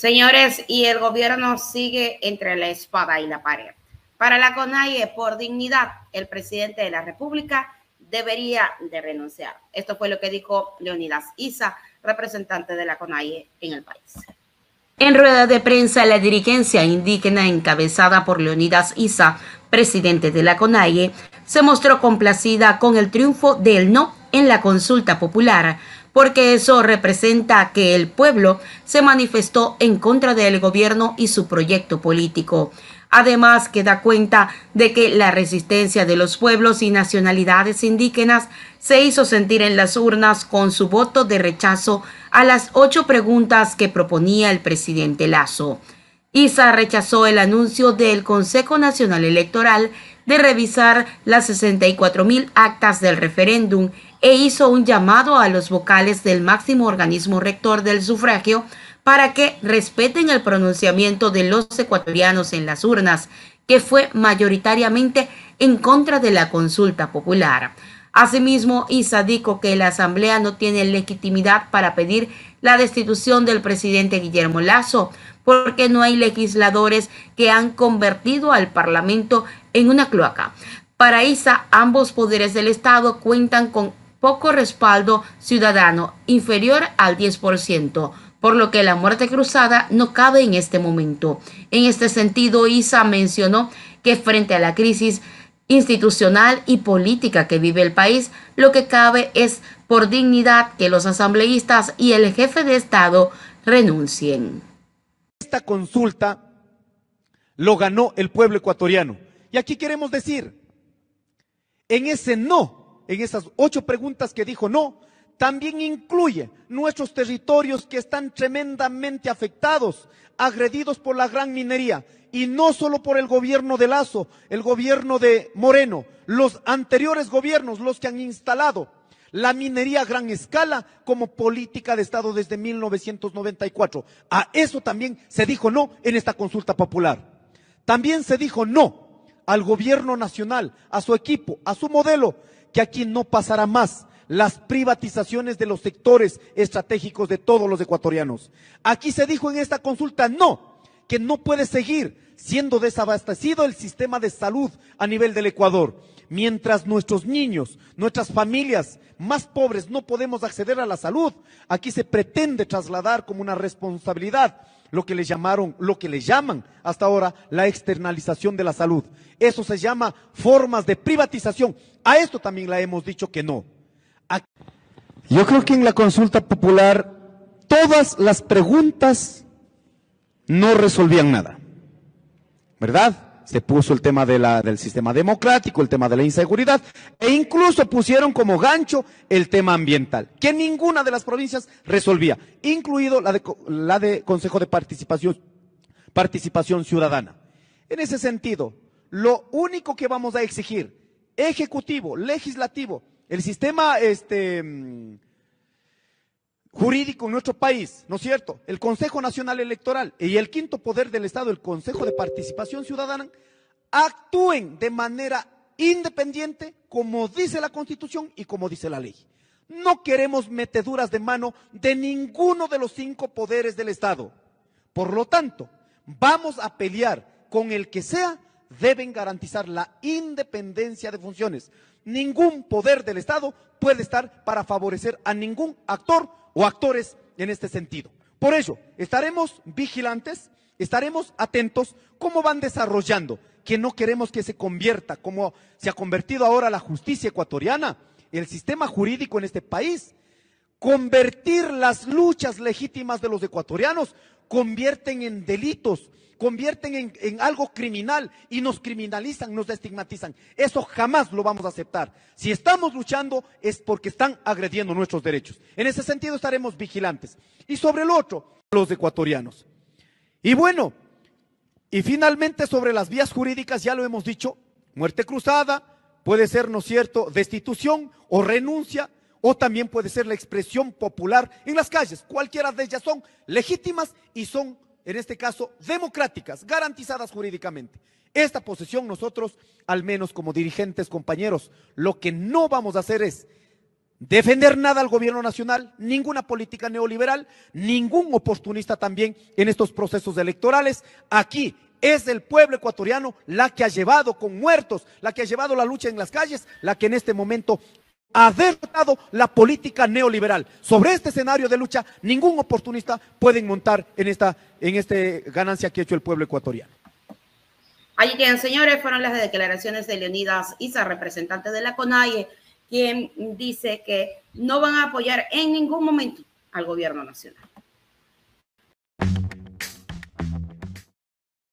Señores, y el gobierno sigue entre la espada y la pared. Para la CONAIE, por dignidad, el presidente de la República debería de renunciar. Esto fue lo que dijo Leonidas Isa, representante de la CONAIE en el país. En rueda de prensa, la dirigencia indígena encabezada por Leonidas Isa, presidente de la CONAIE, se mostró complacida con el triunfo del no en la consulta popular, porque eso representa que el pueblo se manifestó en contra del gobierno y su proyecto político. Además, que da cuenta de que la resistencia de los pueblos y nacionalidades indígenas se hizo sentir en las urnas con su voto de rechazo a las ocho preguntas que proponía el presidente Lazo. ISA rechazó el anuncio del Consejo Nacional Electoral de revisar las 64 mil actas del referéndum e hizo un llamado a los vocales del máximo organismo rector del sufragio para que respeten el pronunciamiento de los ecuatorianos en las urnas, que fue mayoritariamente en contra de la consulta popular. Asimismo, Isa dijo que la Asamblea no tiene legitimidad para pedir la destitución del presidente Guillermo Lazo, porque no hay legisladores que han convertido al Parlamento en una cloaca. Para Isa, ambos poderes del Estado cuentan con poco respaldo ciudadano, inferior al 10% por lo que la muerte cruzada no cabe en este momento. En este sentido, Isa mencionó que frente a la crisis institucional y política que vive el país, lo que cabe es por dignidad que los asambleístas y el jefe de Estado renuncien. Esta consulta lo ganó el pueblo ecuatoriano. Y aquí queremos decir, en ese no, en esas ocho preguntas que dijo no, también incluye nuestros territorios que están tremendamente afectados, agredidos por la gran minería. Y no solo por el gobierno de Lazo, el gobierno de Moreno, los anteriores gobiernos, los que han instalado la minería a gran escala como política de Estado desde 1994. A eso también se dijo no en esta consulta popular. También se dijo no al gobierno nacional, a su equipo, a su modelo, que aquí no pasará más las privatizaciones de los sectores estratégicos de todos los ecuatorianos. Aquí se dijo en esta consulta, no, que no puede seguir siendo desabastecido el sistema de salud a nivel del Ecuador. Mientras nuestros niños, nuestras familias más pobres no podemos acceder a la salud, aquí se pretende trasladar como una responsabilidad lo que le llamaron, lo que le llaman hasta ahora la externalización de la salud. Eso se llama formas de privatización. A esto también la hemos dicho que no. Yo creo que en la consulta popular todas las preguntas no resolvían nada, ¿verdad? Se puso el tema del sistema democrático, el tema de la inseguridad, e incluso pusieron como gancho el tema ambiental, que ninguna de las provincias resolvía, incluido la de, la de Consejo de Participación, Participación Ciudadana. En ese sentido, lo único que vamos a exigir, ejecutivo, legislativo, el sistema este, jurídico en nuestro país, ¿no es cierto? El Consejo Nacional Electoral y el quinto poder del Estado, el Consejo de Participación Ciudadana, actúen de manera independiente, como dice la Constitución y como dice la ley. No queremos meteduras de mano de ninguno de los cinco poderes del Estado. Por lo tanto, vamos a pelear con el que sea, deben garantizar la independencia de funciones ningún poder del Estado puede estar para favorecer a ningún actor o actores en este sentido. Por ello, estaremos vigilantes, estaremos atentos cómo van desarrollando, que no queremos que se convierta, como se ha convertido ahora la justicia ecuatoriana, el sistema jurídico en este país, convertir las luchas legítimas de los ecuatorianos, convierten en delitos, convierten en, algo criminal y nos criminalizan, nos estigmatizan. Eso jamás lo vamos a aceptar. Si estamos luchando es porque están agrediendo nuestros derechos. En ese sentido estaremos vigilantes. Y sobre el otro, los ecuatorianos. Y bueno, y finalmente sobre las vías jurídicas, ya lo hemos dicho, muerte cruzada, puede ser, ¿no es cierto?, destitución o renuncia, o también puede ser la expresión popular en las calles. Cualquiera de ellas son legítimas y son en este caso, democráticas, garantizadas jurídicamente. Esta posesión nosotros, al menos como dirigentes, compañeros, lo que no vamos a hacer es defender nada al gobierno nacional, ninguna política neoliberal, ningún oportunista también en estos procesos electorales. Aquí es el pueblo ecuatoriano la que ha llevado con muertos, la que ha llevado la lucha en las calles, la que en este momento ha derrotado la política neoliberal. Sobre este escenario de lucha, ningún oportunista puede montar en esta en este ganancia que ha hecho el pueblo ecuatoriano. Allí quedan, señores, fueron las declaraciones de Leonidas Isa, representante de la CONAIE, quien dice que no van a apoyar en ningún momento al gobierno nacional.